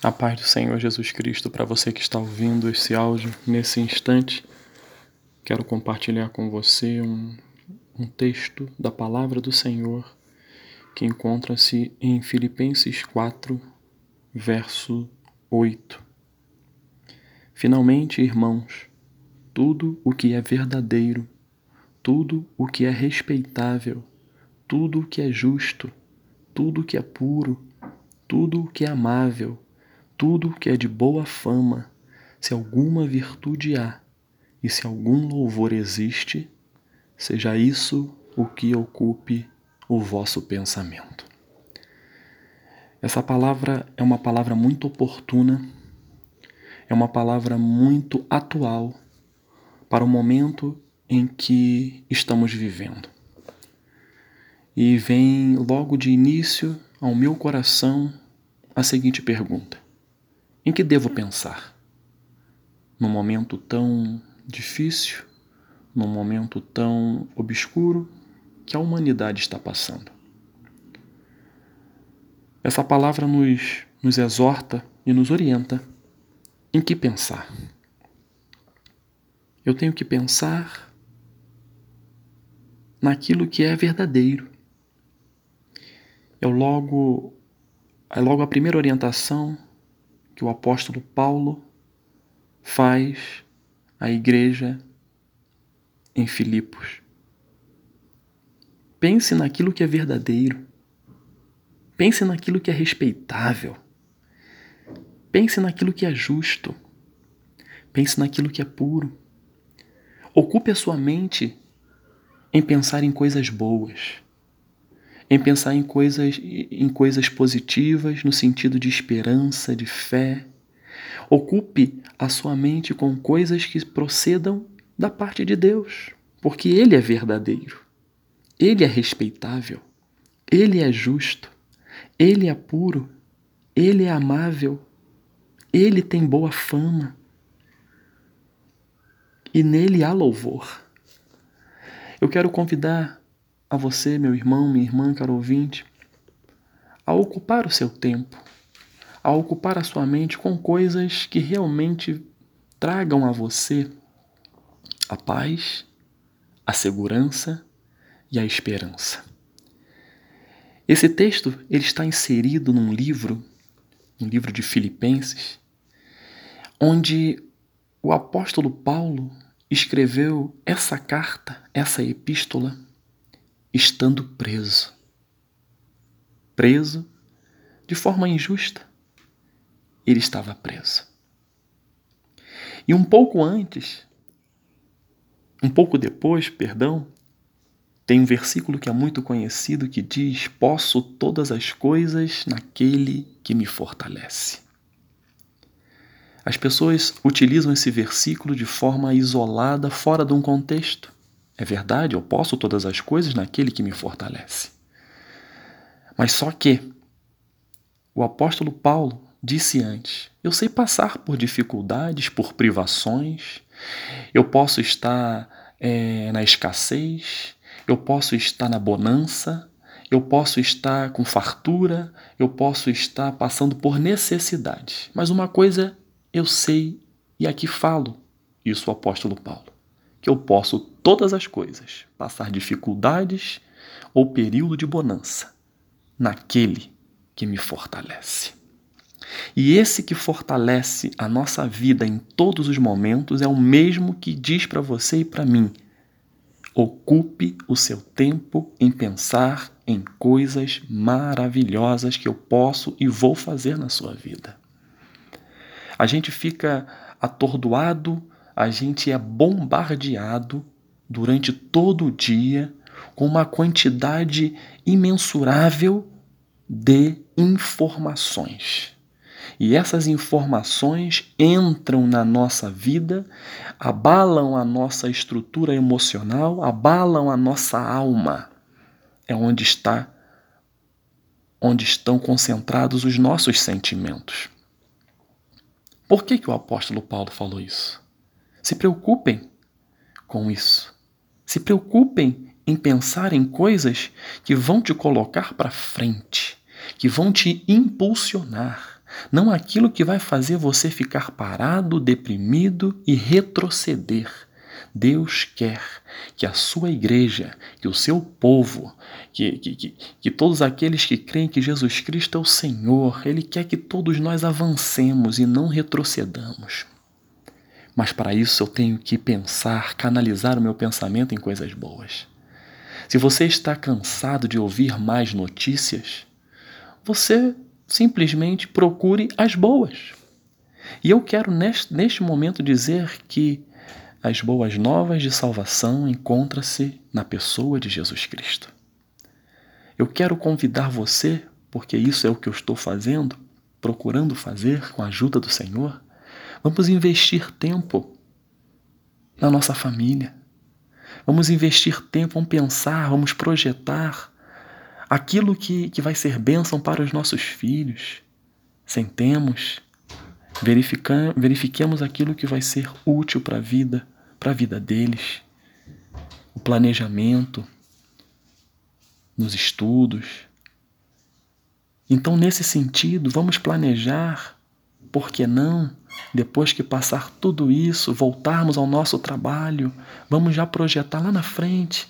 A paz do Senhor Jesus Cristo para você que está ouvindo esse áudio nesse instante. Quero compartilhar com você um, um texto da palavra do Senhor que encontra-se em Filipenses 4, verso 8. Finalmente, irmãos, tudo o que é verdadeiro, tudo o que é respeitável, tudo o que é justo, tudo o que é puro, tudo o que é amável, tudo que é de boa fama, se alguma virtude há e se algum louvor existe, seja isso o que ocupe o vosso pensamento. Essa palavra é uma palavra muito oportuna, é uma palavra muito atual para o momento em que estamos vivendo. E vem logo de início ao meu coração a seguinte pergunta: em que devo pensar? Num momento tão difícil, num momento tão obscuro que a humanidade está passando. Essa palavra nos, nos exorta e nos orienta em que pensar. Eu tenho que pensar naquilo que é verdadeiro. Eu logo, é logo a primeira orientação que o apóstolo Paulo faz à igreja em Filipos. Pense naquilo que é verdadeiro. Pense naquilo que é respeitável. Pense naquilo que é justo. Pense naquilo que é puro. Ocupe a sua mente em pensar em coisas boas em pensar em coisas, em coisas positivas, no sentido de esperança, de fé. Ocupe a sua mente com coisas que procedam da parte de Deus, porque Ele é verdadeiro, Ele é respeitável, Ele é justo, Ele é puro, Ele é amável, Ele tem boa fama. E nele há louvor. Eu quero convidar a você, meu irmão, minha irmã, caro ouvinte, a ocupar o seu tempo, a ocupar a sua mente com coisas que realmente tragam a você a paz, a segurança e a esperança. Esse texto ele está inserido num livro, um livro de Filipenses, onde o apóstolo Paulo escreveu essa carta, essa epístola estando preso. Preso de forma injusta. Ele estava preso. E um pouco antes, um pouco depois, perdão, tem um versículo que é muito conhecido que diz: Posso todas as coisas naquele que me fortalece. As pessoas utilizam esse versículo de forma isolada, fora de um contexto. É verdade, eu posso todas as coisas naquele que me fortalece. Mas só que o apóstolo Paulo disse antes: eu sei passar por dificuldades, por privações, eu posso estar é, na escassez, eu posso estar na bonança, eu posso estar com fartura, eu posso estar passando por necessidade. Mas uma coisa eu sei e aqui falo, isso o apóstolo Paulo eu posso todas as coisas, passar dificuldades ou período de bonança, naquele que me fortalece. E esse que fortalece a nossa vida em todos os momentos é o mesmo que diz para você e para mim: ocupe o seu tempo em pensar em coisas maravilhosas que eu posso e vou fazer na sua vida. A gente fica atordoado a gente é bombardeado durante todo o dia com uma quantidade imensurável de informações. E essas informações entram na nossa vida, abalam a nossa estrutura emocional, abalam a nossa alma. É onde está onde estão concentrados os nossos sentimentos. Por que, que o apóstolo Paulo falou isso? Se preocupem com isso. Se preocupem em pensar em coisas que vão te colocar para frente, que vão te impulsionar, não aquilo que vai fazer você ficar parado, deprimido e retroceder. Deus quer que a sua igreja, que o seu povo, que, que, que, que, todos aqueles que creem que Jesus Cristo é o Senhor, Ele quer que todos nós avancemos e não retrocedamos. Mas para isso eu tenho que pensar, canalizar o meu pensamento em coisas boas. Se você está cansado de ouvir mais notícias, você simplesmente procure as boas. E eu quero neste, neste momento dizer que as boas novas de salvação encontram-se na pessoa de Jesus Cristo. Eu quero convidar você, porque isso é o que eu estou fazendo, procurando fazer com a ajuda do Senhor. Vamos investir tempo na nossa família. Vamos investir tempo, vamos pensar, vamos projetar aquilo que, que vai ser bênção para os nossos filhos. Sentemos, verifiquemos aquilo que vai ser útil para a vida, para a vida deles. O planejamento, nos estudos. Então, nesse sentido, vamos planejar, por que não? Depois que passar tudo isso, voltarmos ao nosso trabalho, vamos já projetar lá na frente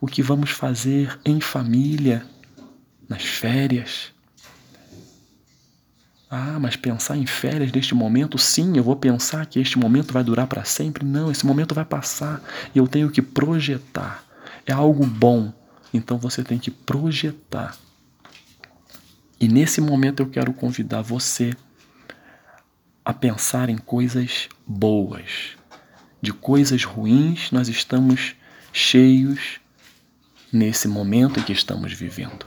o que vamos fazer em família, nas férias. Ah, mas pensar em férias neste momento, sim, eu vou pensar que este momento vai durar para sempre. Não, esse momento vai passar e eu tenho que projetar. É algo bom, então você tem que projetar. E nesse momento eu quero convidar você a pensar em coisas boas. De coisas ruins nós estamos cheios nesse momento em que estamos vivendo.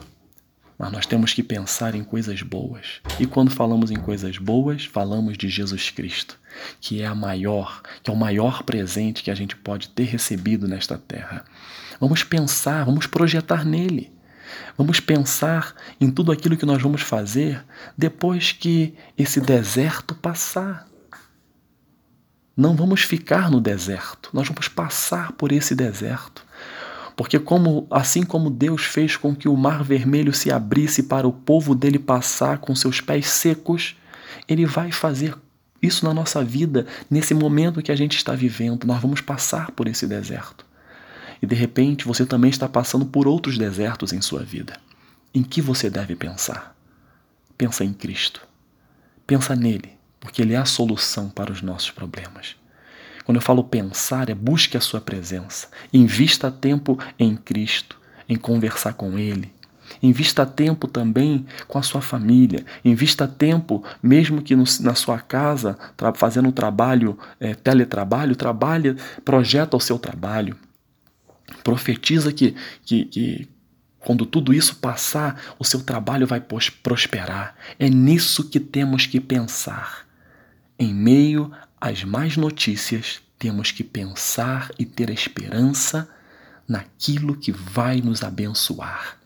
Mas nós temos que pensar em coisas boas. E quando falamos em coisas boas, falamos de Jesus Cristo, que é a maior, que é o maior presente que a gente pode ter recebido nesta terra. Vamos pensar, vamos projetar nele. Vamos pensar em tudo aquilo que nós vamos fazer depois que esse deserto passar. Não vamos ficar no deserto, nós vamos passar por esse deserto. Porque como assim como Deus fez com que o mar vermelho se abrisse para o povo dele passar com seus pés secos, ele vai fazer isso na nossa vida, nesse momento que a gente está vivendo. Nós vamos passar por esse deserto. E de repente você também está passando por outros desertos em sua vida. Em que você deve pensar? Pensa em Cristo. Pensa nele, porque ele é a solução para os nossos problemas. Quando eu falo pensar, é busque a sua presença. Invista tempo em Cristo, em conversar com Ele. Invista tempo também com a sua família. Invista tempo, mesmo que no, na sua casa, fazendo um trabalho, é, teletrabalho, trabalhe, projeta o seu trabalho. Profetiza que, que, que quando tudo isso passar, o seu trabalho vai prosperar. É nisso que temos que pensar. Em meio as más notícias, temos que pensar e ter esperança naquilo que vai nos abençoar.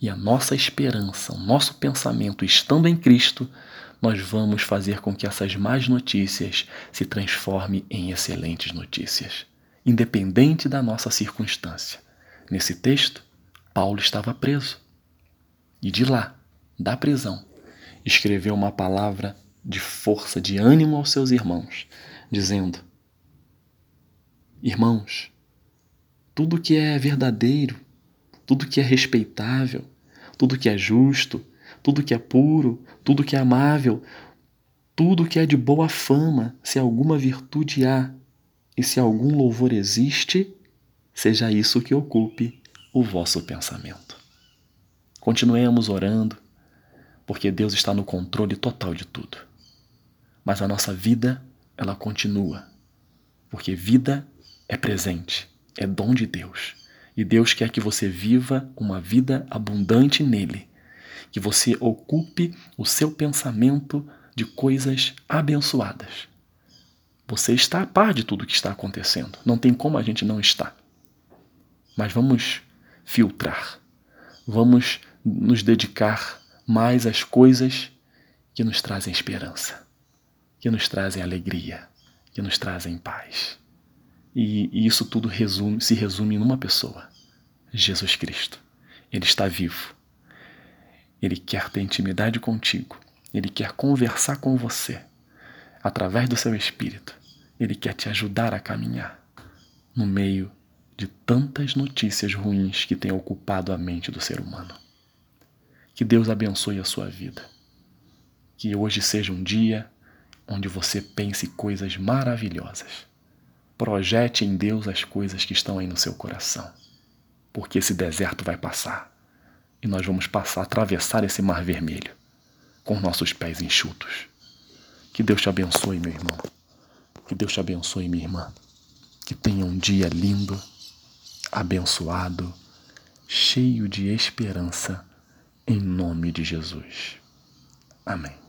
E a nossa esperança, o nosso pensamento estando em Cristo, nós vamos fazer com que essas más notícias se transformem em excelentes notícias, independente da nossa circunstância. Nesse texto, Paulo estava preso. E de lá, da prisão, escreveu uma palavra de força, de ânimo aos seus irmãos, dizendo: Irmãos, tudo que é verdadeiro, tudo que é respeitável, tudo que é justo, tudo que é puro, tudo que é amável, tudo que é de boa fama, se alguma virtude há e se algum louvor existe, seja isso que ocupe o vosso pensamento. Continuemos orando, porque Deus está no controle total de tudo mas a nossa vida, ela continua. Porque vida é presente, é dom de Deus. E Deus quer que você viva uma vida abundante nele, que você ocupe o seu pensamento de coisas abençoadas. Você está a par de tudo que está acontecendo, não tem como a gente não estar. Mas vamos filtrar, vamos nos dedicar mais às coisas que nos trazem esperança que nos trazem alegria, que nos trazem paz. E, e isso tudo resume, se resume numa pessoa: Jesus Cristo. Ele está vivo. Ele quer ter intimidade contigo. Ele quer conversar com você através do seu espírito. Ele quer te ajudar a caminhar no meio de tantas notícias ruins que têm ocupado a mente do ser humano. Que Deus abençoe a sua vida. Que hoje seja um dia onde você pense coisas maravilhosas. Projete em Deus as coisas que estão aí no seu coração. Porque esse deserto vai passar. E nós vamos passar, atravessar esse mar vermelho com nossos pés enxutos. Que Deus te abençoe, meu irmão. Que Deus te abençoe, minha irmã. Que tenha um dia lindo, abençoado, cheio de esperança, em nome de Jesus. Amém.